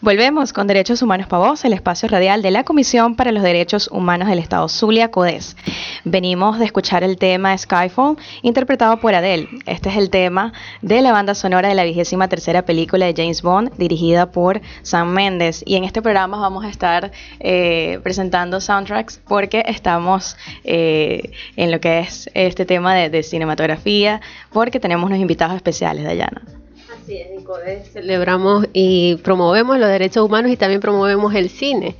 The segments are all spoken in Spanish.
Volvemos con Derechos Humanos para Vos, el espacio radial de la Comisión para los Derechos Humanos del Estado Zulia, CODES. Venimos de escuchar el tema Skyfall, interpretado por Adele. Este es el tema de la banda sonora de la vigésima tercera película de James Bond, dirigida por Sam Mendes. Y en este programa vamos a estar eh, presentando soundtracks porque estamos eh, en lo que es este tema de, de cinematografía, porque tenemos unos invitados especiales, Dayana. Así es, en CODES celebramos y promovemos los derechos humanos y también promovemos el cine.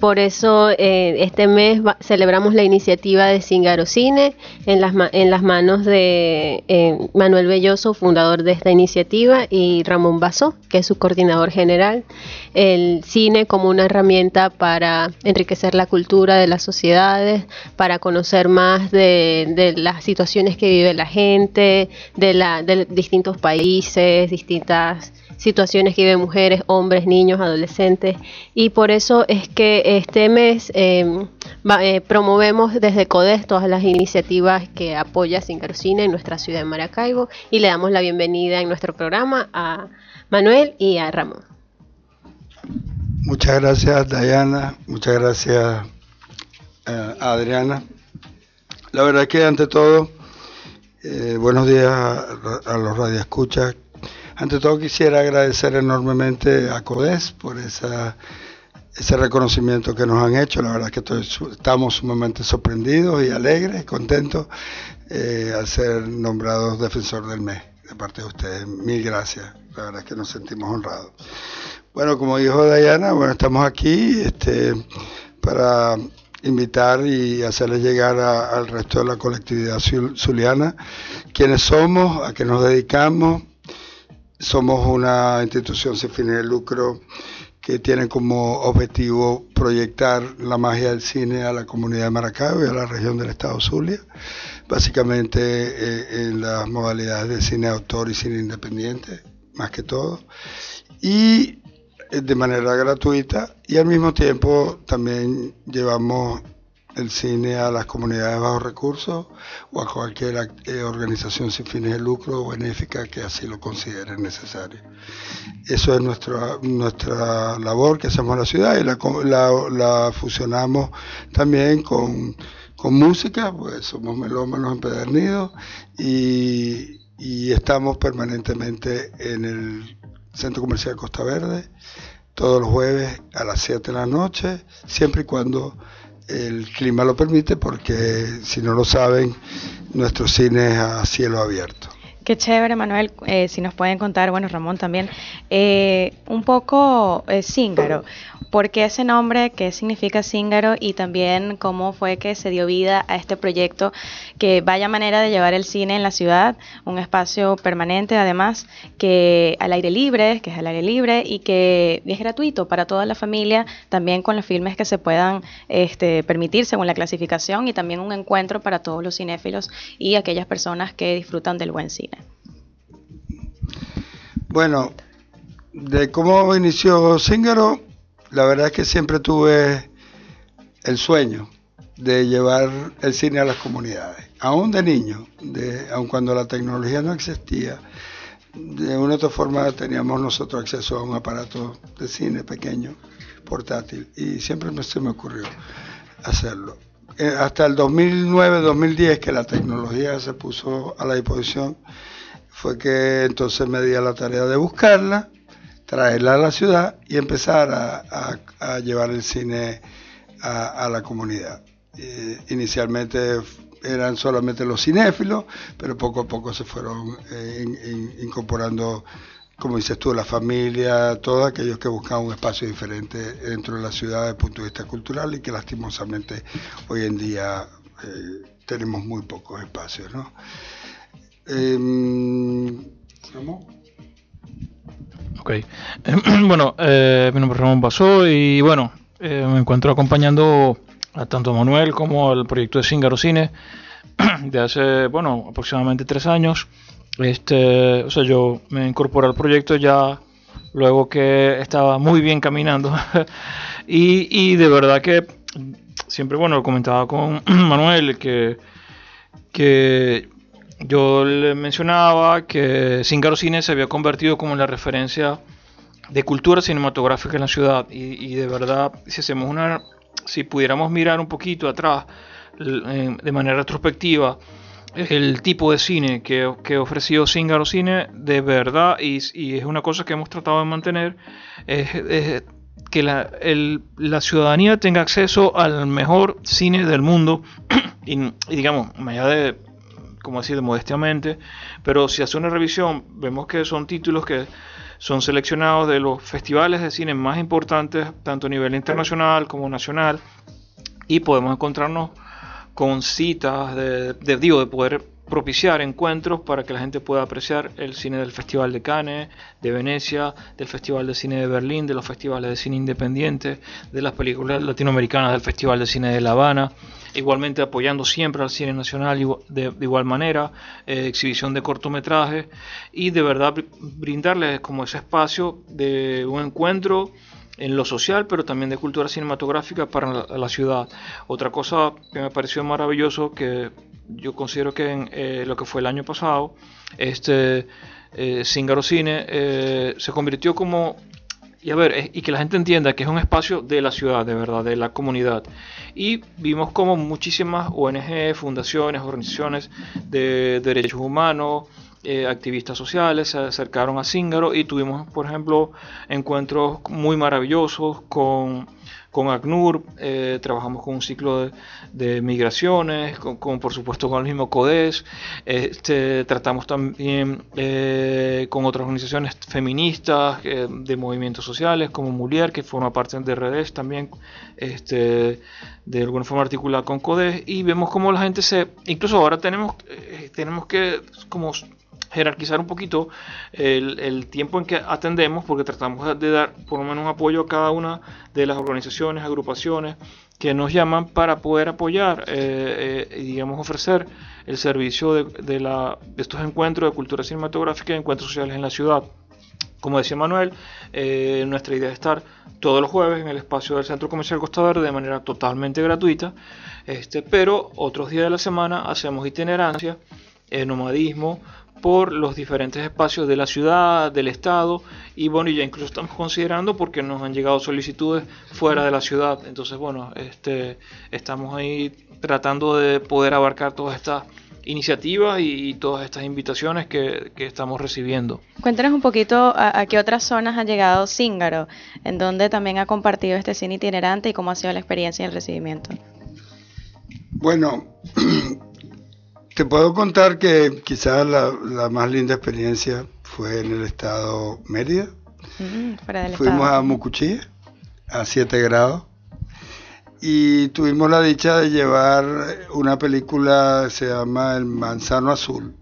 Por eso eh, este mes celebramos la iniciativa de Cingaro Cine en las, en las manos de eh, Manuel Belloso, fundador de esta iniciativa, y Ramón Basso, que es su coordinador general. El cine como una herramienta para enriquecer la cultura de las sociedades, para conocer más de, de las situaciones que vive la gente, de, la, de distintos países, distintas situaciones que viven mujeres, hombres, niños, adolescentes. Y por eso es que este mes em, eh, promovemos desde CODES todas las iniciativas que apoya Sincarcine en nuestra ciudad de Maracaibo y le damos la bienvenida en nuestro programa a Manuel y a Ramón. Muchas gracias Dayana, muchas gracias eh, Adriana. La verdad que ante todo, eh, buenos días a, a los radioescuchas ante todo quisiera agradecer enormemente a CODES por esa, ese reconocimiento que nos han hecho. La verdad es que estamos sumamente sorprendidos y alegres, contentos eh, al ser nombrados defensor del mes de parte de ustedes. Mil gracias. La verdad es que nos sentimos honrados. Bueno, como dijo Dayana, bueno, estamos aquí este, para invitar y hacerles llegar al resto de la colectividad zuliana quiénes somos, a qué nos dedicamos somos una institución sin fines de lucro que tiene como objetivo proyectar la magia del cine a la comunidad de Maracaibo y a la región del estado Zulia, básicamente eh, en las modalidades de cine autor y cine independiente, más que todo, y eh, de manera gratuita, y al mismo tiempo también llevamos el cine a las comunidades de bajos recursos o a cualquier eh, organización sin fines de lucro o benéfica que así lo considere necesario. Eso es nuestra, nuestra labor que hacemos en la ciudad y la, la, fusionamos también con, con, música, pues somos melómanos empedernidos y, y estamos permanentemente en el Centro Comercial Costa Verde todos los jueves a las 7 de la noche, siempre y cuando el clima lo permite porque si no lo saben, nuestro cine es a cielo abierto. Qué chévere, Manuel, eh, si nos pueden contar, bueno, Ramón también, eh, un poco eh, Cíngaro. ¿Por qué ese nombre? ¿Qué significa Cíngaro? Y también cómo fue que se dio vida a este proyecto que vaya manera de llevar el cine en la ciudad, un espacio permanente además, que al aire libre, que es al aire libre y que es gratuito para toda la familia, también con los filmes que se puedan este, permitir según la clasificación y también un encuentro para todos los cinéfilos y aquellas personas que disfrutan del buen cine. Bueno, de cómo inició Zingaro, la verdad es que siempre tuve el sueño de llevar el cine a las comunidades, aún de niño, aun cuando la tecnología no existía, de una u otra forma teníamos nosotros acceso a un aparato de cine pequeño, portátil, y siempre me, se me ocurrió hacerlo. Eh, hasta el 2009-2010 que la tecnología se puso a la disposición, fue que entonces me di a la tarea de buscarla, traerla a la ciudad y empezar a, llevar el cine a, la comunidad. Eh, inicialmente eran solamente los cinéfilos, pero poco a poco se fueron eh, incorporando, como dices tú, la familia, todos aquellos que buscaban un espacio diferente dentro de la ciudad desde el punto de vista cultural y que lastimosamente hoy en día eh, tenemos muy pocos espacios. ¿no? Em, ok. bueno, eh, mi nombre es Ramón Basó y bueno, eh, me encuentro acompañando a tanto Manuel como al proyecto de Cingaro Cine de hace, bueno, aproximadamente tres años. Este, o sea, yo me incorporé al proyecto ya luego que estaba muy bien caminando y, y de verdad que siempre, bueno, comentaba con Manuel que, que yo le mencionaba que Cingaro Cine se había convertido como la referencia de cultura cinematográfica en la ciudad. Y, de verdad, si hacemos una, si pudiéramos mirar un poquito atrás, de manera retrospectiva, el tipo de cine que, que ofreció Zingaro Cine, de verdad, y, es una cosa que hemos tratado de mantener, es, que la, la, ciudadanía tenga acceso al mejor cine del mundo, y, y digamos, más allá de como decir, modestamente, pero si hace una revisión, vemos que son títulos que son seleccionados de los festivales de cine más importantes, tanto a nivel internacional como nacional, y podemos encontrarnos con citas de, de, de poder propiciar encuentros para que la gente pueda apreciar el cine del Festival de Cannes, de Venecia, del Festival de Cine de Berlín, de los festivales de cine independiente, de las películas latinoamericanas del Festival de Cine de La Habana, igualmente apoyando siempre al cine nacional de, igual manera, eh, exhibición de cortometrajes y de verdad brindarles como ese espacio de un encuentro en lo social, pero también de cultura cinematográfica para la, ciudad. Otra cosa que me pareció maravilloso, que yo considero que en eh, lo que fue el año pasado, este eh, Cine eh, se convirtió como y a ver, y que la gente entienda que es un espacio de la ciudad, de verdad, de la comunidad. Y vimos como muchísimas ONG, fundaciones, organizaciones de derechos humanos, eh, activistas sociales se acercaron a Zíngaro y tuvimos, por ejemplo, encuentros muy maravillosos con con ACNUR, eh, trabajamos con un ciclo de, migraciones, con, por supuesto con el mismo CODES, este, tratamos también eh, con otras organizaciones feministas de movimientos sociales como Mulier, que forma parte de redes también, este, de alguna forma articulada con CODES, y vemos cómo la gente se, incluso ahora tenemos, tenemos que como jerarquizar un poquito el, tiempo en que atendemos, porque tratamos de dar por lo menos un apoyo a cada una de las organizaciones, agrupaciones que nos llaman para poder apoyar eh, eh, digamos ofrecer el servicio de, la, de estos encuentros de cultura cinematográfica y encuentros sociales en la ciudad. Como decía Manuel, eh, nuestra idea es estar todos los jueves en el espacio del Centro Comercial Costa Verde de manera totalmente gratuita, este, pero otros días de la semana hacemos itinerancia, nomadismo, por los diferentes espacios de la ciudad, del estado y bueno, ya incluso estamos considerando porque nos han llegado solicitudes fuera de la ciudad. Entonces, bueno, este estamos ahí tratando de poder abarcar todas estas iniciativas y, todas estas invitaciones que, estamos recibiendo. Cuéntanos un poquito a, qué otras zonas ha llegado Zíngaro, en donde también ha compartido este cine itinerante y cómo ha sido la experiencia y el recibimiento. Bueno, Te puedo contar que quizás la, más linda experiencia fue en el estado Mérida. Mm, Fuimos a Mucuchí, a 7 grados, y tuvimos la dicha de llevar una película que se llama El Manzano Azul,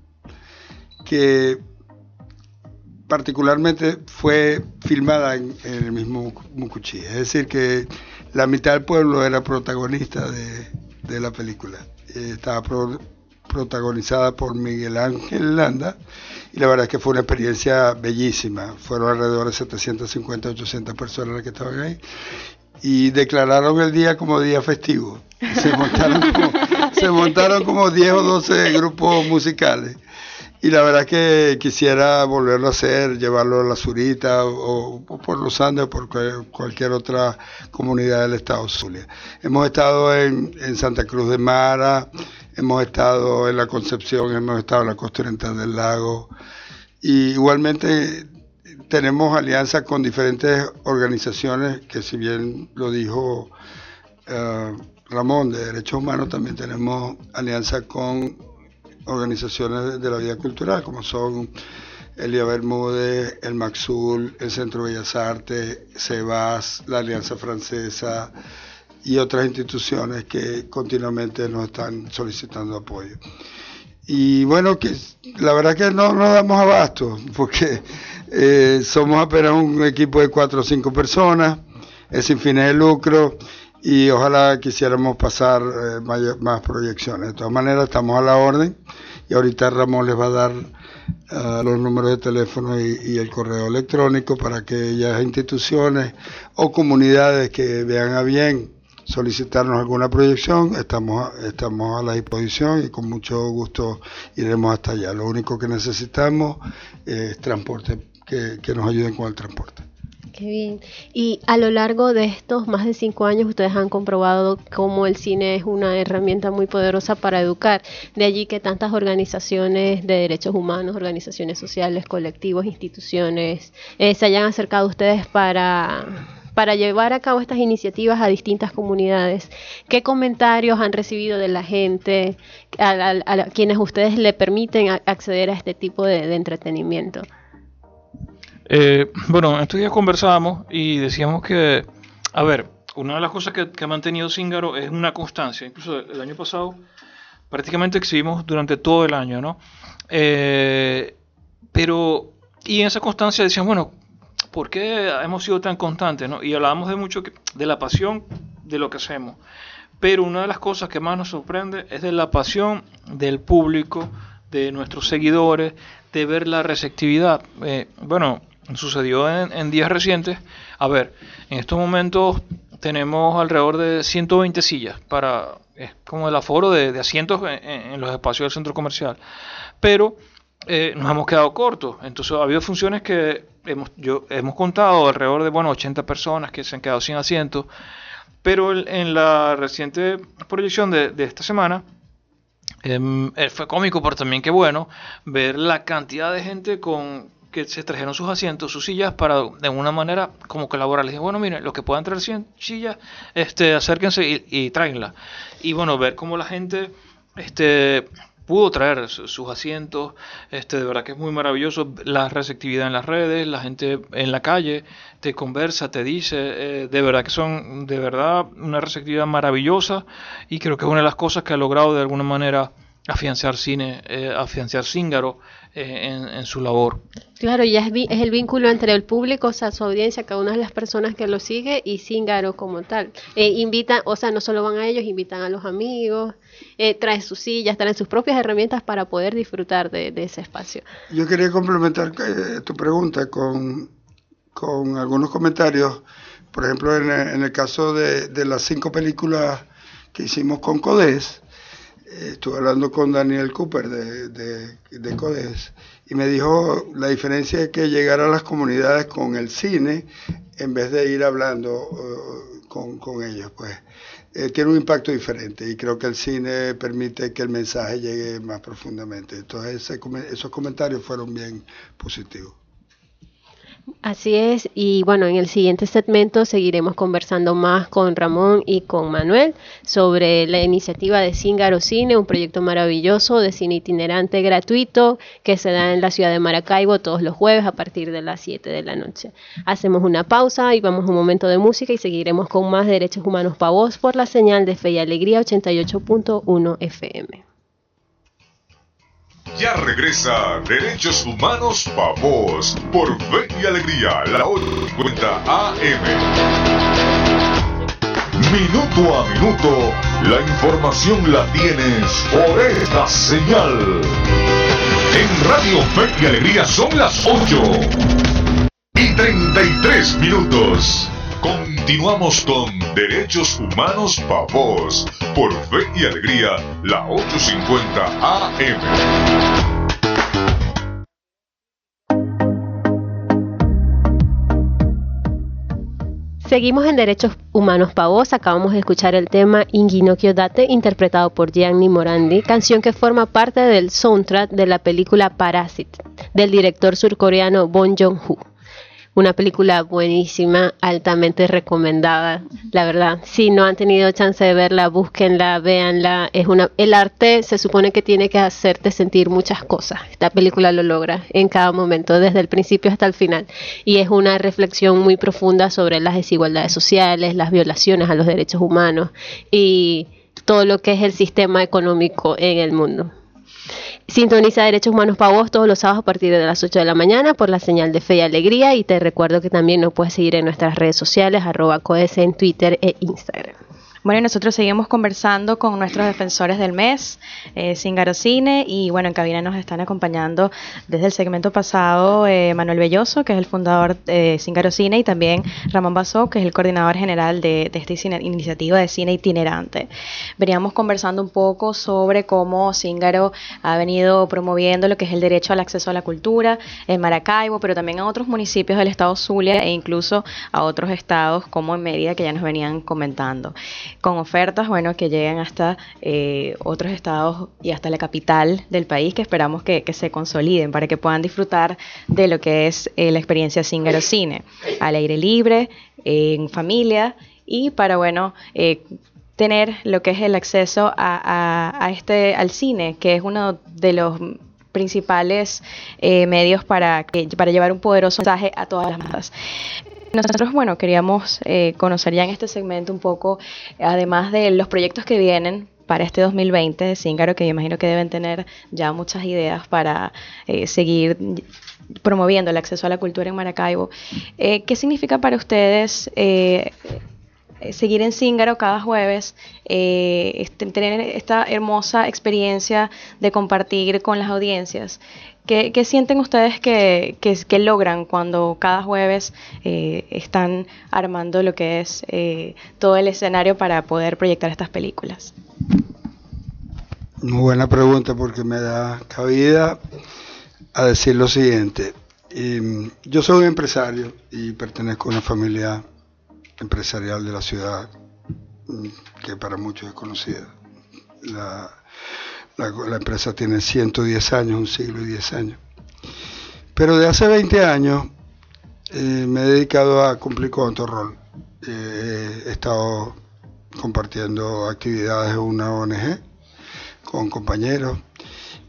que particularmente fue filmada en, el mismo Mucuchí. Es decir, que la mitad del pueblo era protagonista de, la película. Eh, estaba protagonizada por Miguel Ángel Landa, y la verdad es que fue una experiencia bellísima. Fueron alrededor de 750, 800 personas las que estaban ahí, y declararon el día como día festivo. Se montaron como, se montaron como 10 o 12 grupos musicales. Y la verdad que quisiera volverlo a hacer, llevarlo a la Zurita o, por los Andes o por cualquier otra comunidad del estado Zulia. Hemos estado en, en Santa Cruz de Mara, hemos estado en la Concepción, hemos estado en la costa oriental del lago. Y igualmente tenemos alianzas con diferentes organizaciones que si bien lo dijo eh, Ramón de Derechos Humanos, también tenemos alianza con organizaciones de la vida cultural, como son Elia Bermúdez, el Maxul, el Centro Bellas Artes, CEBAS, la Alianza Francesa, y otras instituciones que continuamente nos están solicitando apoyo. Y bueno, que la verdad que no nos damos abasto, porque eh, somos apenas un equipo de cuatro o cinco personas, es sin fines de lucro y ojalá quisiéramos pasar eh, más proyecciones. De todas maneras, estamos a la orden y ahorita Ramón les va a dar eh, los números de teléfono y, el correo electrónico para que aquellas instituciones o comunidades que vean a bien solicitarnos alguna proyección, estamos, estamos a la disposición y con mucho gusto iremos hasta allá. Lo único que necesitamos es transporte, que, nos ayuden con el transporte. Qué bien. Y a lo largo de estos más de cinco años ustedes han comprobado cómo el cine es una herramienta muy poderosa para educar. De allí que tantas organizaciones de derechos humanos, organizaciones sociales, colectivos, instituciones, eh, se hayan acercado a ustedes para para llevar a cabo estas iniciativas a distintas comunidades. ¿Qué comentarios han recibido de la gente, a, quienes ustedes le permiten acceder a este tipo de, entretenimiento? Eh, bueno, estos días conversábamos y decíamos que, a ver, una de las cosas que, ha mantenido Zingaro es una constancia. Incluso el año pasado prácticamente exhibimos durante todo el año, ¿no? Eh, pero, y en esa constancia decíamos, bueno, ¿por qué hemos sido tan constantes? ¿no? Y hablábamos de mucho de la pasión de lo que hacemos. Pero una de las cosas que más nos sorprende es de la pasión del público, de nuestros seguidores, de ver la receptividad. Eh, bueno, sucedió en, días recientes. A ver, en estos momentos tenemos alrededor de 120 sillas para es como el aforo de, asientos en, los espacios del centro comercial. Pero eh, nos hemos quedado cortos. Entonces ha habido funciones que hemos, yo, hemos contado alrededor de bueno, 80 personas que se han quedado sin asiento. Pero en la reciente proyección de, esta semana em, eh, fue cómico, pero también qué bueno ver la cantidad de gente con que se trajeron sus asientos, sus sillas para de alguna manera como colaborar. Les bueno, miren, los que puedan traer sillas, este, acérquense y, y. Y bueno, ver cómo la gente este, pudo traer sus asientos, este, de verdad que es muy maravilloso la receptividad en las redes, la gente en la calle te conversa, te dice, eh, de verdad que son de verdad una receptividad maravillosa y creo que es una de las cosas que ha logrado de alguna manera afianzar cine, eh, afianzar Cíngaro eh, en, su labor. Claro, ya es, es, el vínculo entre el público, o sea, su audiencia, cada una de las personas que lo sigue y Cíngaro como tal. Eh, invitan, o sea, no solo van a ellos, invitan a los amigos, eh, traen sus sillas, traen sus propias herramientas para poder disfrutar de, ese espacio. Yo quería complementar eh, tu pregunta con, con algunos comentarios. Por ejemplo, en, en el caso de, de las cinco películas que hicimos con CODES, estuve hablando con Daniel Cooper de, de, CODES y me dijo la diferencia es que llegar a las comunidades con el cine en vez de ir hablando uh, con, ellos, pues eh, tiene un impacto diferente y creo que el cine permite que el mensaje llegue más profundamente. Entonces esos comentarios fueron bien positivos. Así es, y bueno, en el siguiente segmento seguiremos conversando más con Ramón y con Manuel sobre la iniciativa de Cíngaro Cine, un proyecto maravilloso de cine itinerante gratuito que se da en la ciudad de Maracaibo todos los jueves a partir de las 7 de la noche. Hacemos una pausa y vamos a un momento de música y seguiremos con más Derechos Humanos para Vos por la señal de Fe y Alegría 88.1 FM. Ya regresa Derechos Humanos Pa' Vos por Fe y Alegría, la 50 AM. Minuto a minuto, la información la tienes por esta señal. En Radio Fe y Alegría son las 8 y 33 minutos. Continuamos con Derechos Humanos Pa' Vos por Fe y Alegría, la 850 AM. Seguimos en Derechos Humanos Pa' Vos. Acabamos de escuchar el tema Inguino Kyodate, interpretado por Gianni Morandi, canción que forma parte del soundtrack de la película Parasite, del director surcoreano Bong Joon-ho. Una película buenísima, altamente recomendada, la verdad. Si no han tenido chance de verla, búsquenla, véanla. Es una, el arte se supone que tiene que hacerte sentir muchas cosas. Esta película lo logra en cada momento, desde el principio hasta el final. Y es una reflexión muy profunda sobre las desigualdades sociales, las violaciones a los derechos humanos y todo lo que es el sistema económico en el mundo. Sintoniza Derechos Humanos para vos todos los sábados a partir de las 8 de la mañana por la señal de Fe y Alegría y te recuerdo que también nos puedes seguir en nuestras redes sociales arroba en Twitter e Instagram. Bueno, nosotros seguimos conversando con nuestros defensores del mes, eh, Cine, y bueno, en cabina nos están acompañando desde el segmento pasado eh, Manuel Belloso, que es el fundador de Cingaro Cine, y también Ramón Basó, que es el coordinador general de, esta iniciativa de cine itinerante. Veníamos conversando un poco sobre cómo Cíngaro ha venido promoviendo lo que es el derecho al acceso a la cultura en Maracaibo, pero también a otros municipios del estado Zulia e incluso a otros estados como en Mérida, que ya nos venían comentando con ofertas, bueno, que lleguen hasta eh, otros estados y hasta la capital del país, que esperamos que, se consoliden para que puedan disfrutar de lo que es eh, la experiencia Cingaro Cine, al aire libre, en familia y para, bueno, eh, tener lo que es el acceso a, este, al cine, que es uno de los principales medios para, para llevar un poderoso mensaje a todas las masas. Nosotros, bueno, queríamos eh, conocer ya en este segmento un poco, además de los proyectos que vienen para este 2020 de Cíngaro, que imagino que deben tener ya muchas ideas para eh, seguir promoviendo el acceso a la cultura en Maracaibo. Eh, ¿Qué significa para ustedes seguir en Cíngaro cada jueves, este, tener esta hermosa experiencia de compartir con las audiencias? ¿Qué, sienten ustedes que, logran cuando cada jueves eh, están armando lo que es eh, todo el escenario para poder proyectar estas películas? Muy buena pregunta porque me da cabida a decir lo siguiente. yo soy un empresario y pertenezco a una familia empresarial de la ciudad mm, que para muchos es conocida. La, la, empresa tiene 110 años, un siglo y 10 años. Pero de hace 20 años eh, me he dedicado a cumplir con otro rol. Eh, he estado compartiendo actividades en una ONG con compañeros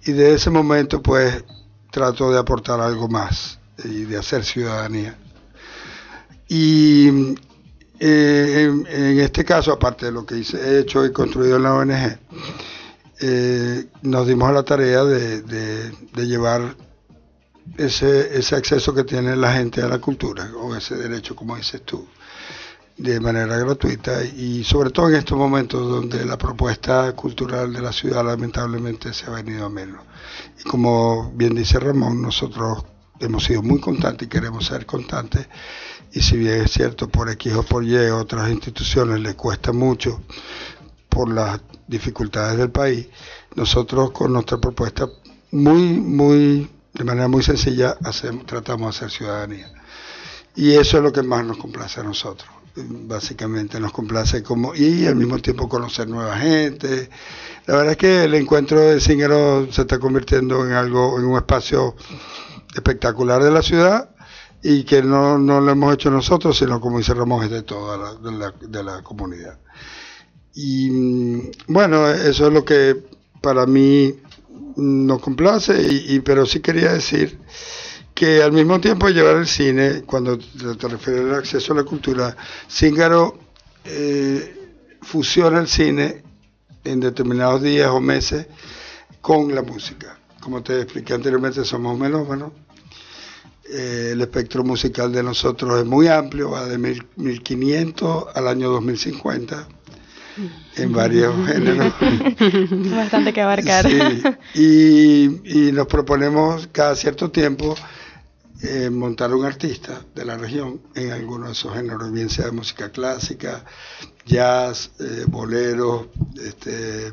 y de ese momento pues trato de aportar algo más y de hacer ciudadanía. Y eh, en, este caso, aparte de lo que hice, he hecho y construido en la ONG, eh, nos dimos a la tarea de, llevar ese, ese acceso que tiene la gente a la cultura, o ese derecho, como dices tú, de manera gratuita y sobre todo en estos momentos donde la propuesta cultural de la ciudad lamentablemente se ha venido a menos. Y como bien dice Ramón, nosotros hemos sido muy constantes y queremos ser constantes y si bien es cierto por X o por Y otras instituciones les cuesta mucho por las dificultades del país, nosotros con nuestra propuesta muy, muy, de manera muy sencilla, hacemos, tratamos de hacer ciudadanía. Y eso es lo que más nos complace a nosotros. Básicamente nos complace como, y al mismo tiempo conocer nueva gente. La verdad es que el encuentro de Cingero se está convirtiendo en algo, en un espacio espectacular de la ciudad y que no, no lo hemos hecho nosotros, sino como dice Ramón, es de toda la, de la comunidad. Y mm, bueno, eso es lo que para mí nos complace, y, pero sí quería decir que al mismo tiempo llevar el cine, cuando te, refieres al acceso a la cultura, Cíngaro eh, fusiona el cine en determinados días o meses con la música. Como te expliqué anteriormente, somos melómanos. Eh, el espectro musical de nosotros es muy amplio, va de 1500 al año 2050 en varios géneros. Bastante que abarcar. y, nos proponemos cada cierto tiempo eh, montar un artista de la región en alguno de esos géneros, bien sea de música clásica, jazz, eh, bolero, este,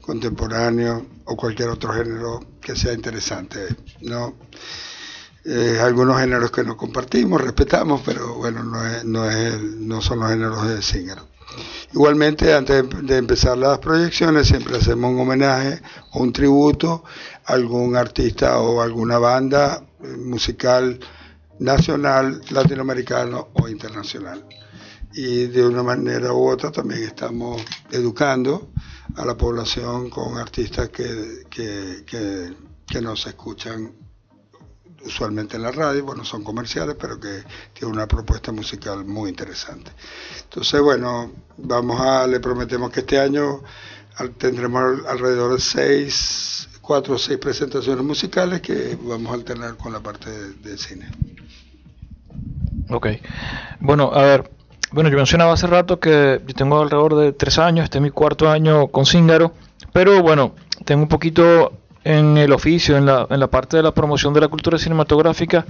contemporáneo o cualquier otro género que sea interesante. ¿no? Eh, algunos géneros que no compartimos, respetamos, pero bueno, no, es, no, es no son los géneros de Singer. Igualmente, antes de empezar las proyecciones, siempre hacemos un homenaje o un tributo a algún artista o alguna banda musical nacional, latinoamericano o internacional. Y de una manera u otra también estamos educando a la población con artistas que, que, que nos escuchan usualmente en la radio, bueno, son comerciales, pero que tiene una propuesta musical muy interesante. Entonces, bueno, vamos a, le prometemos que este año tendremos alrededor de seis, cuatro o seis presentaciones musicales que vamos a alternar con la parte de, cine. Ok. Bueno, a ver, bueno, yo mencionaba hace rato que yo tengo alrededor de tres años, este es mi cuarto año con Cíngaro, pero bueno, tengo un poquito en el oficio, en la, en la parte de la promoción de la cultura cinematográfica,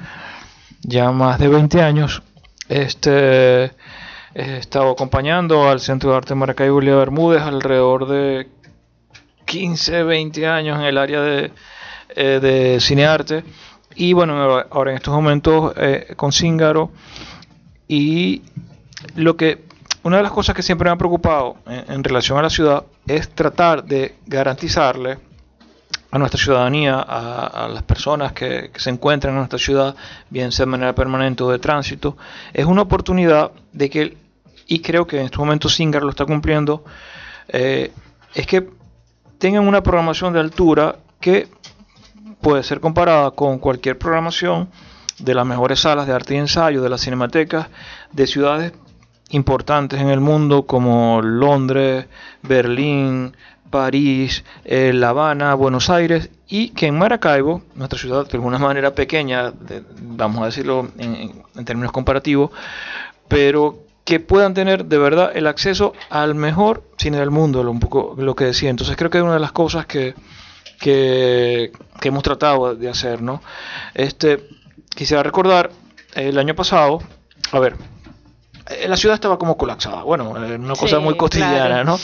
ya más de 20 años. Este, he estado acompañando al Centro de Arte Maracaibo Julia Bermúdez alrededor de 15, 20 años en el área de, eh, de cinearte. Y bueno, ahora en estos momentos eh, con Cíngaro. Y lo que, una de las cosas que siempre me ha preocupado en, relación a la ciudad es tratar de garantizarle a nuestra ciudadanía, a, las personas que, se encuentran en nuestra ciudad, bien sea de manera permanente o de tránsito, es una oportunidad de que, y creo que en este momento Singar lo está cumpliendo, eh, es que tengan una programación de altura que puede ser comparada con cualquier programación de las mejores salas de arte y ensayo, de las cinematecas, de ciudades importantes en el mundo como Londres, Berlín, París, eh, La Habana, Buenos Aires y que en Maracaibo, nuestra ciudad de alguna manera pequeña, vamos a decirlo en, términos comparativos, pero que puedan tener de verdad el acceso al mejor cine del mundo, lo, un poco lo que decía. Entonces creo que es una de las cosas que, que, hemos tratado de hacer, ¿no? Este, quisiera recordar el año pasado, a ver, la ciudad estaba como colapsada. Bueno, eh, una cosa muy cotidiana, ¿no?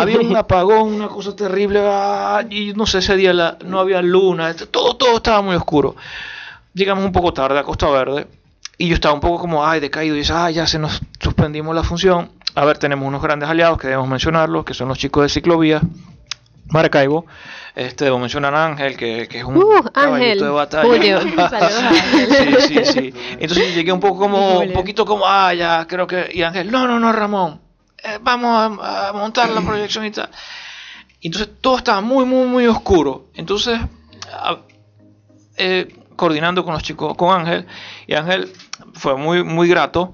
Había un apagón, una cosa terrible, ah, y no sé, ese día no había luna, todo, todo estaba muy oscuro. Llegamos un poco tarde a Costa Verde, y yo estaba un poco como, ay, decaído, y dice, ay, ya se nos suspendimos la función. A ver, tenemos unos grandes aliados que debemos mencionarlos, que son los chicos de Ciclovía, Maracaibo. Este, debo mencionar a Ángel, que, que es un uh, caballito de batalla. Julio. sí, sí, sí. Entonces llegué un poco como, un poquito como, ah, ya, creo que, y Ángel, no, no, no, Ramón, eh, vamos a, montar la proyección y tal. entonces todo estaba muy, muy, muy oscuro. Entonces, eh, coordinando con los chicos, con Ángel, y Ángel fue muy, muy grato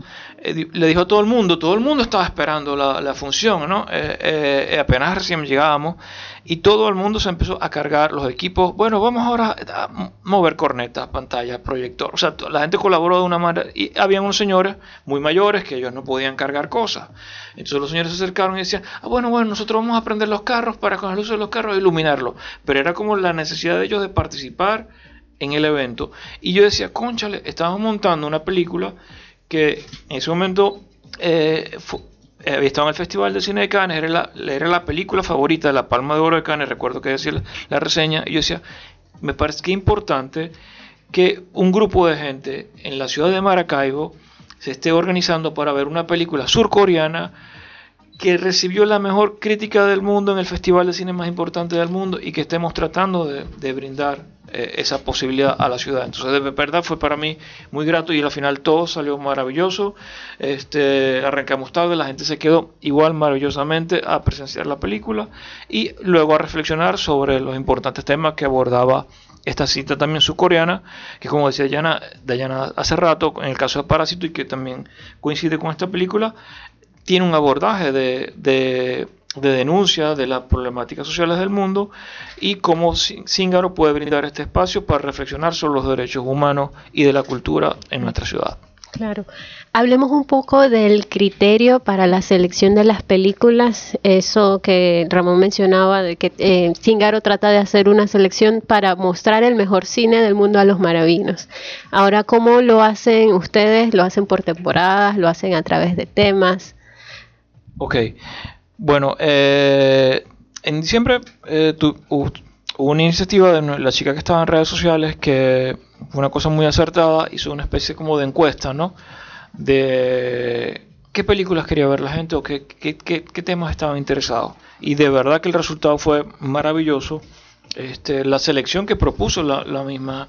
le dijo a todo el mundo, todo el mundo estaba esperando la, función, ¿no? Eh, eh, apenas recién llegábamos y todo el mundo se empezó a cargar los equipos. Bueno, vamos ahora a mover cornetas, pantalla, proyector. O sea, la gente colaboró de una manera y habían unos señores muy mayores que ellos no podían cargar cosas. Entonces los señores se acercaron y decían, ah, bueno, bueno, nosotros vamos a prender los carros para con las luces de los carros iluminarlo. Pero era como la necesidad de ellos de participar en el evento. Y yo decía, conchale, estamos montando una película que en ese momento eh, eh, en el Festival de Cine de Cannes, era la, era la película favorita de la Palma de Oro de Cannes, recuerdo que decía la, reseña, y yo decía, me parece que es importante que un grupo de gente en la ciudad de Maracaibo se esté organizando para ver una película surcoreana que recibió la mejor crítica del mundo en el festival de cine más importante del mundo y que estemos tratando de brindar eh, esa posibilidad a la ciudad. Entonces, de verdad fue para mí muy grato y al final todo salió maravilloso. Este, arrancamos tarde, la gente se quedó igual maravillosamente a presenciar la película y luego a reflexionar sobre los importantes temas que abordaba esta cita también subcoreana, que como decía Dayana, Dayana hace rato, en el caso de Parásito y que también coincide con esta película, tiene un abordaje de de denuncia de las problemáticas sociales del mundo y cómo Cíngaro puede brindar este espacio para reflexionar sobre los derechos humanos y de la cultura en nuestra ciudad. Claro. Hablemos un poco del criterio para la selección de las películas, eso que Ramón mencionaba, de que eh, trata de hacer una selección para mostrar el mejor cine del mundo a los maravinos. Ahora, ¿cómo lo hacen ustedes? ¿Lo hacen por temporadas? ¿Lo hacen a través de temas? Ok, bueno, eh, en diciembre eh, hubo una iniciativa de la chica que estaba en redes sociales que fue una cosa muy acertada, hizo una especie como de encuesta, ¿no? De qué películas quería ver la gente o qué, temas estaban interesados. Y de verdad que el resultado fue maravilloso. Este, la selección que propuso la, la misma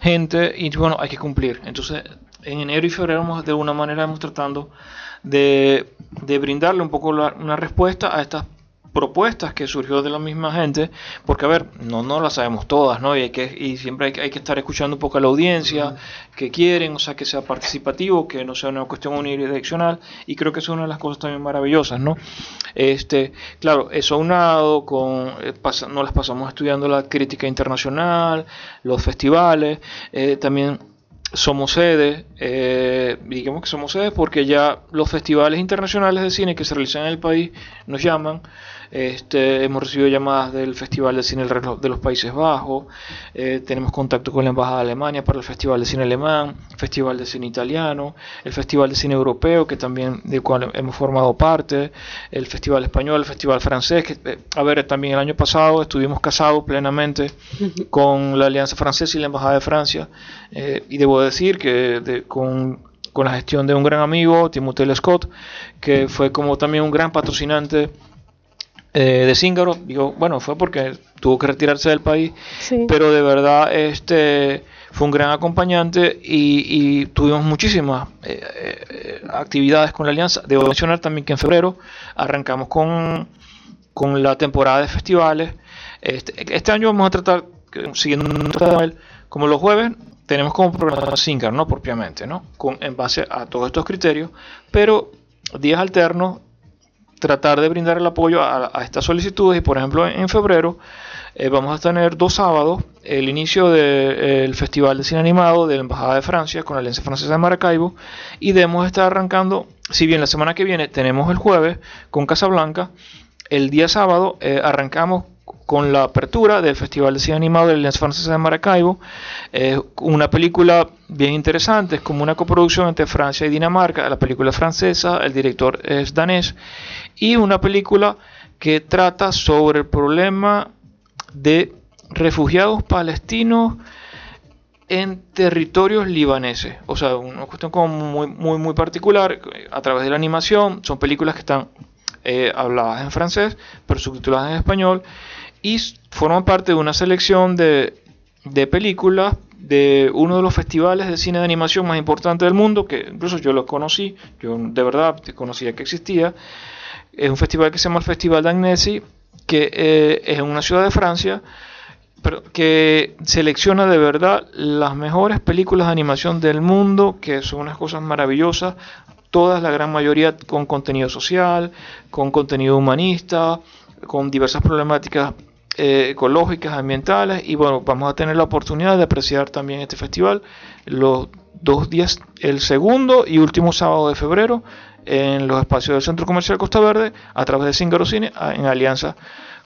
gente y bueno, hay que cumplir. Entonces, en enero y febrero de alguna manera hemos tratando de, brindarle un poco una respuesta a estas propuestas que surgió de la misma gente, porque a ver, no, no las sabemos todas, ¿no? Y, hay que, y siempre hay que, hay que estar escuchando un poco a la audiencia, que quieren, o sea, que sea participativo, que no sea una cuestión unidireccional, y creo que es una de las cosas también maravillosas, ¿no? Este, claro, eso aunado con, eh, no las pasamos estudiando la crítica internacional, los festivales, eh, también somos sede, eh, digamos que somos sede porque ya los festivales internacionales de cine que se realizan en el país nos llaman este, hemos recibido llamadas del Festival de Cine de los Países Bajos, eh, tenemos contacto con la Embajada de Alemania para el Festival de Cine Alemán, Festival de Cine Italiano, el Festival de Cine Europeo, que también del cual hemos formado parte, el Festival Español, el Festival Francés, que, eh, a ver, también el año pasado estuvimos casados plenamente con la Alianza Francesa y la Embajada de Francia, eh, y debo decir que con con la gestión de un gran amigo, Timothée Scott, que fue como también un gran patrocinante eh, de Cíngaro, digo, bueno, fue porque tuvo que retirarse del país, pero de verdad este fue un gran acompañante y, tuvimos muchísimas eh, eh, actividades con la alianza. Debo mencionar también que en febrero arrancamos con, con la temporada de festivales. Este, este año vamos a tratar, siguiendo como los jueves, tenemos como programa Cíngaro, no propiamente, ¿no? Con, en base a todos estos criterios, pero días alternos tratar de brindar el apoyo a, estas solicitudes. Y por ejemplo en, febrero eh, vamos a tener dos sábados el inicio del Festival de Cine Animado de la Embajada de Francia con la Alianza Francesa de Maracaibo y debemos estar arrancando, si bien la semana que viene tenemos el jueves con Casablanca, el día sábado eh, arrancamos con la apertura del Festival de Cine Animado de la Francesa de Maracaibo, eh, una película bien interesante, es como una coproducción entre Francia y Dinamarca, la película francesa, el director es danés, y una película que trata sobre el problema de refugiados palestinos en territorios libaneses. O sea, una cuestión como muy, muy, muy particular a través de la animación. Son películas que están eh, habladas en francés, pero subtituladas en español. Y forman parte de una selección de, de películas de uno de los festivales de cine de animación más importantes del mundo, que incluso yo lo conocí, yo de verdad conocía que existía, es un festival que se llama el Festival d'Agnesi, que eh, es una ciudad de Francia, pero que selecciona de verdad las mejores películas de animación del mundo, que son unas cosas maravillosas, todas, la gran mayoría con contenido social, con contenido humanista, con diversas problemáticas eh, ecológicas, ambientales, y bueno, vamos a tener la oportunidad de apreciar también este festival los dos días, el segundo y último sábado de febrero, en los espacios del Centro Comercial Costa Verde a través de Cingaro Cine en alianza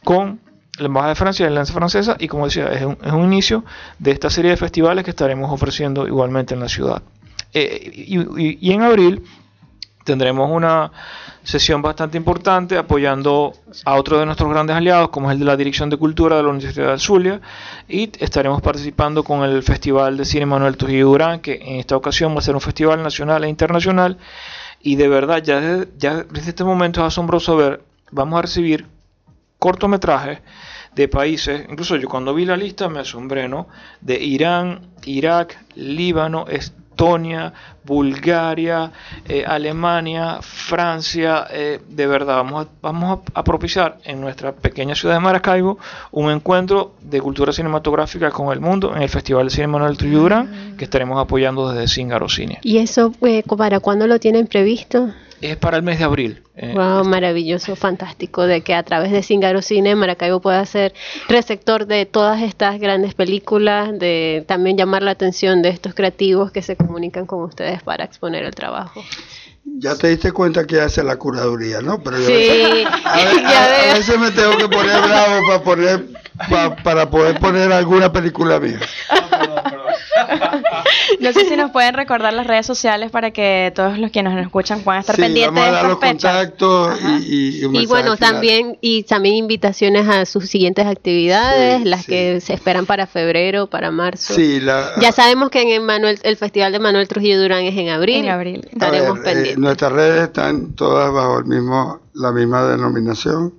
con la Embajada de Francia la Alianza Francesa y como decía es un, es un, inicio de esta serie de festivales que estaremos ofreciendo igualmente en la ciudad. Eh, y, en abril tendremos una sesión bastante importante apoyando a otro de nuestros grandes aliados como es el de la Dirección de Cultura de la Universidad de Zulia y estaremos participando con el Festival de Cine Manuel Trujillo Durán que en esta ocasión va a ser un festival nacional e internacional y de verdad, ya desde, ya desde este momento es asombroso ver, vamos a recibir cortometrajes de países, incluso yo cuando vi la lista me asombré, ¿no? De Irán, Irak, Líbano, Estonia, Bulgaria, eh, Alemania, Francia, eh, de verdad, vamos, a, vamos a, propiciar en nuestra pequeña ciudad de Maracaibo un encuentro de cultura cinematográfica con el mundo en el Festival de Cine Manuel Trujillo Durán, que estaremos apoyando desde Cíngaro Cine. ¿Y eso eh, para cuándo lo tienen previsto? Es para el mes de abril. wow, maravilloso, fantástico, de que a través de Cingaro Cine Maracaibo pueda ser receptor de todas estas grandes películas, de también llamar la atención de estos creativos que se comunican con ustedes para exponer el trabajo. Ya te diste cuenta que hace la curaduría, ¿no? Pero sí, a, veces, me tengo que poner bravo para poner para poder poner alguna película mía. no sé si nos pueden recordar las redes sociales para que todos los que nos escuchan puedan estar pendientes vamos a dar los contactos y, y, bueno también y también invitaciones a sus siguientes actividades las que se esperan para febrero para marzo. Sí, ya sabemos que en Manuel, el festival de Manuel Trujillo Durán es en abril, en abril. estaremos eh, pendientes. nuestras redes están todas bajo el mismo la misma denominación.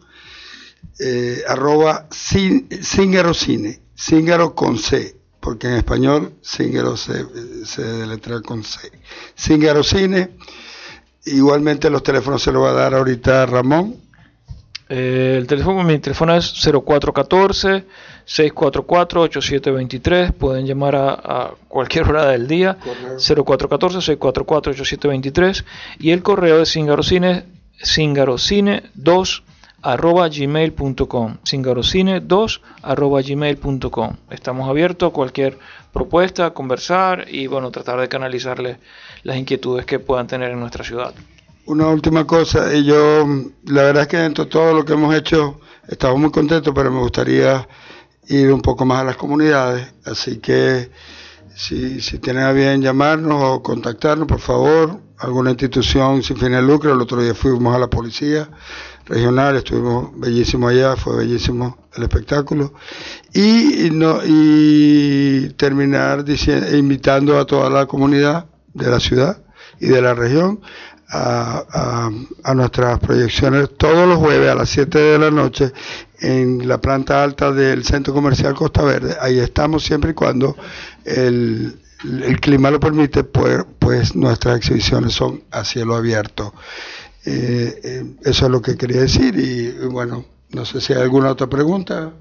Eh, arroba Cíngaro Cine Cíngaro con C porque en español Cíngaro se, se deletra con C. Cíngaro Cine, igualmente los teléfonos se los va a dar ahorita Ramón. Eh, el teléfono, mi teléfono es 0414 644 8723. Pueden llamar a, cualquier hora del día. 0414 644 8723. Y el correo de Cíngaro Cine, Cine 2 arroba gmail.com singarocine2 arroba gmail.com estamos abiertos a cualquier propuesta conversar y bueno tratar de canalizarles las inquietudes que puedan tener en nuestra ciudad. Una última cosa y yo la verdad es que dentro de todo lo que hemos hecho estamos muy contentos pero me gustaría ir un poco más a las comunidades. Así que si, si tienen a bien llamarnos o contactarnos por favor alguna institución sin fines de lucro. El otro día fuimos a la policía regional, estuvimos bellísimo allá, fue bellísimo el espectáculo. Y, no, y terminar diciendo, invitando a toda la comunidad de la ciudad y de la región a, a, nuestras proyecciones todos los jueves a las 7 de la noche en la planta alta del Centro Comercial Costa Verde. Ahí estamos siempre y cuando el, el clima lo permite, pues, pues nuestras exhibiciones son a cielo abierto. Eh, eh, eso es lo que quería decir y bueno, no sé si hay alguna otra pregunta.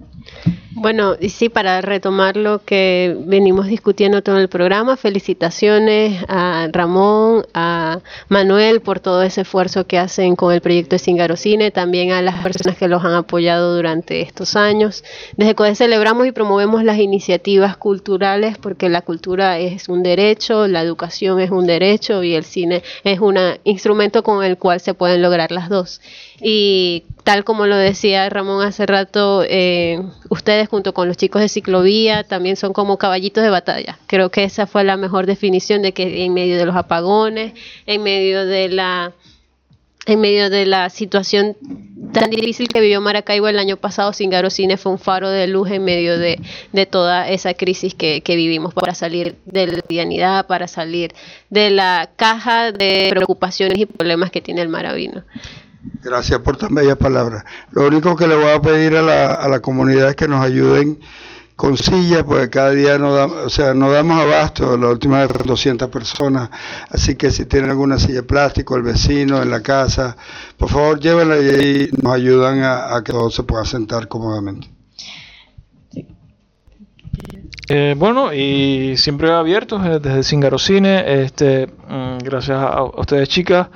Bueno, y sí, para retomar lo que venimos discutiendo todo el programa, felicitaciones a Ramón, a Manuel por todo ese esfuerzo que hacen con el proyecto de Cingarocine, también a las personas que los han apoyado durante estos años. Desde CODE celebramos y promovemos las iniciativas culturales porque la cultura es un derecho, la educación es un derecho y el cine es un instrumento con el cual se pueden lograr las dos. Y tal como lo decía Ramón hace rato, eh, ustedes junto con los chicos de ciclovía también son como caballitos de batalla. Creo que esa fue la mejor definición de que en medio de los apagones, en medio de la en medio de la situación tan difícil que vivió Maracaibo el año pasado, Singaro Cine fue un faro de luz en medio de, toda esa crisis que, que, vivimos para salir de la cotidianidad, para salir de la caja de preocupaciones y problemas que tiene el Maravino. Gracias por tan bellas palabras. Lo único que le voy a pedir a la, a la comunidad es que nos ayuden con sillas, porque cada día no, da, o sea, no damos abasto, la última vez 200 personas, así que si tienen alguna silla de plástico, el vecino, en la casa, por favor llévenla y nos ayudan a, que todo se pueda sentar cómodamente. Eh, bueno, y siempre abiertos eh, desde Cingarocine. Este, mm, gracias a, ustedes, chicas.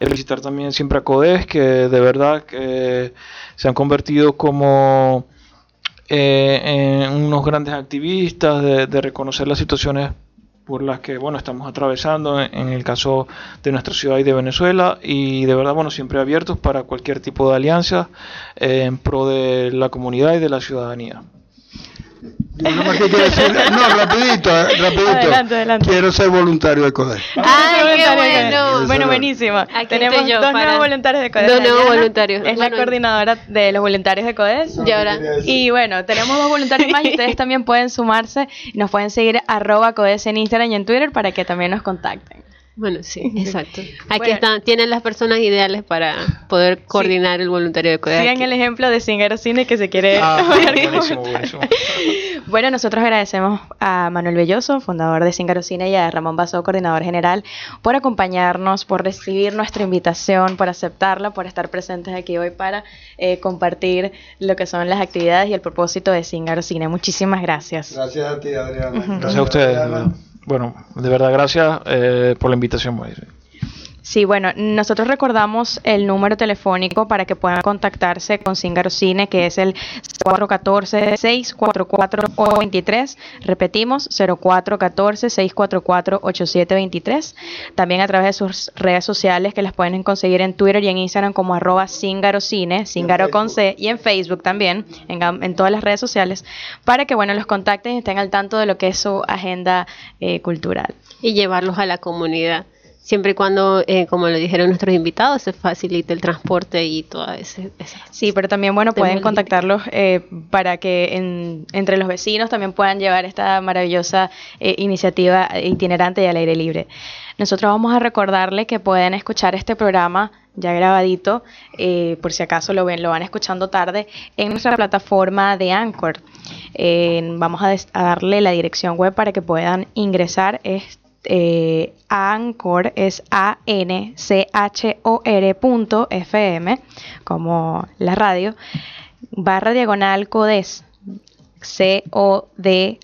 felicitar también siempre a CODES, que de verdad se han convertido como eh, en unos grandes activistas de, reconocer las situaciones por las que bueno estamos atravesando en, el caso de nuestra ciudad y de Venezuela y de verdad bueno siempre abiertos para cualquier tipo de alianza en pro de la comunidad y de la ciudadanía. No, rapidito, eh, rapidito. Quiero ser voluntario de CODES. ¡Ay, qué bueno! Bueno, buenísimo. Tenemos dos nuevos voluntarios de CODES. Dos nuevos voluntarios. Es la coordinadora de los voluntarios de CODES. y, ahora. y bueno, tenemos dos voluntarios más y ustedes también pueden sumarse. Nos pueden seguir arroba CODES en Instagram y en Twitter para que también nos contacten. Bueno, sí, exacto. Aquí están, tienen las personas ideales para poder coordinar el voluntario de CODES. Sigan el ejemplo de Singer Cine que se quiere. Ah, buenísimo, buenísimo. Bueno, nosotros agradecemos a Manuel Belloso, fundador de Singer Cine, y a Ramón Basso, coordinador general, por acompañarnos, por recibir nuestra invitación, por aceptarla, por estar presentes aquí hoy para eh, compartir lo que son las actividades y el propósito de Cine. Muchísimas gracias. Gracias a ti, Adriana. Gracias a ustedes. Bueno, de verdad, gracias eh, por la invitación. Sí, bueno, nosotros recordamos el número telefónico para que puedan contactarse con Cine, que es el 414-644-23. Repetimos, 0414-644-8723. También a través de sus redes sociales que las pueden conseguir en Twitter y en Instagram como arroba Cingarocine, Cingaro con C, y en Facebook también, en, todas las redes sociales, para que, bueno, los contacten y estén al tanto de lo que es su agenda eh, cultural. Y llevarlos a la comunidad siempre y cuando, eh, como lo dijeron nuestros invitados, se facilite el transporte y toda ese... sí, pero también, bueno, pueden contactarlos eh, para que entre los vecinos también puedan llevar esta maravillosa eh, iniciativa itinerante y al aire libre. Nosotros vamos a recordarle que pueden escuchar este programa ya grabadito, por si acaso lo ven, lo van escuchando tarde, en nuestra plataforma de Anchor. vamos a, a, darle la dirección web para que puedan ingresar. Este eh, Anchor es A-N-C-H-O-R.fm, como la radio, barra diagonal CODES, C-O-D-H-E-Z.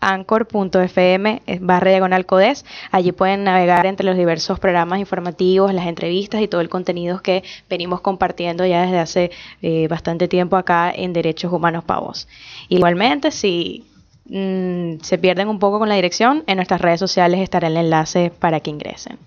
anchor.fm barra diagonal codes. Allí pueden navegar entre los diversos programas informativos, las entrevistas y todo el contenido que venimos compartiendo ya desde hace eh, bastante tiempo acá en Derechos Humanos Pavos. Igualmente, si mm, se pierden un poco con la dirección, en nuestras redes sociales estará el enlace para que ingresen.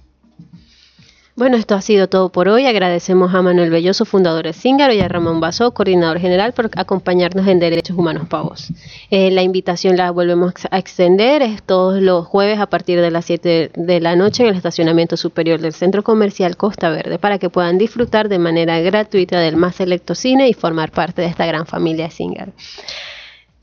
Bueno, esto ha sido todo por hoy. Agradecemos a Manuel Belloso, fundador de Cíngaro, y a Ramón Basó, coordinador general, por acompañarnos en Derechos Humanos Pavos. Eh, la invitación la volvemos a extender, es todos los jueves a partir de las 7 de la noche en el estacionamiento superior del Centro Comercial Costa Verde, para que puedan disfrutar de manera gratuita del más selecto cine y formar parte de esta gran familia de Cíngaro.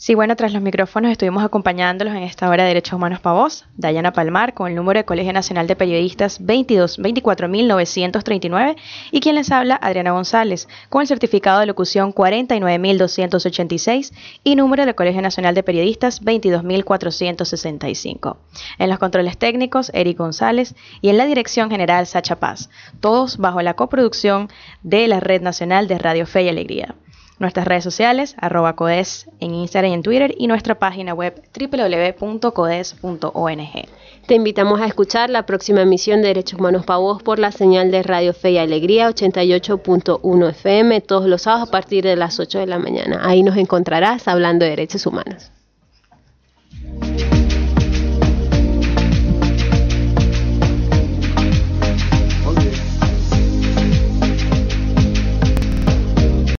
Sí, bueno, tras los micrófonos estuvimos acompañándolos en esta hora de Derechos Humanos para Voz, Dayana Palmar, con el número de Colegio Nacional de Periodistas 22 24939 y quien les habla, Adriana González, con el certificado de locución 49286 y número de Colegio Nacional de Periodistas 22465. En los controles técnicos, Eric González y en la dirección general, Sacha Paz, todos bajo la coproducción de la Red Nacional de Radio Fe y Alegría nuestras redes sociales, arroba CODES en Instagram y en Twitter y nuestra página web www.codes.ong. Te invitamos a escuchar la próxima emisión de Derechos Humanos para Vos por la señal de Radio Fe y Alegría 88.1 FM todos los sábados a partir de las 8 de la mañana. Ahí nos encontrarás hablando de derechos humanos.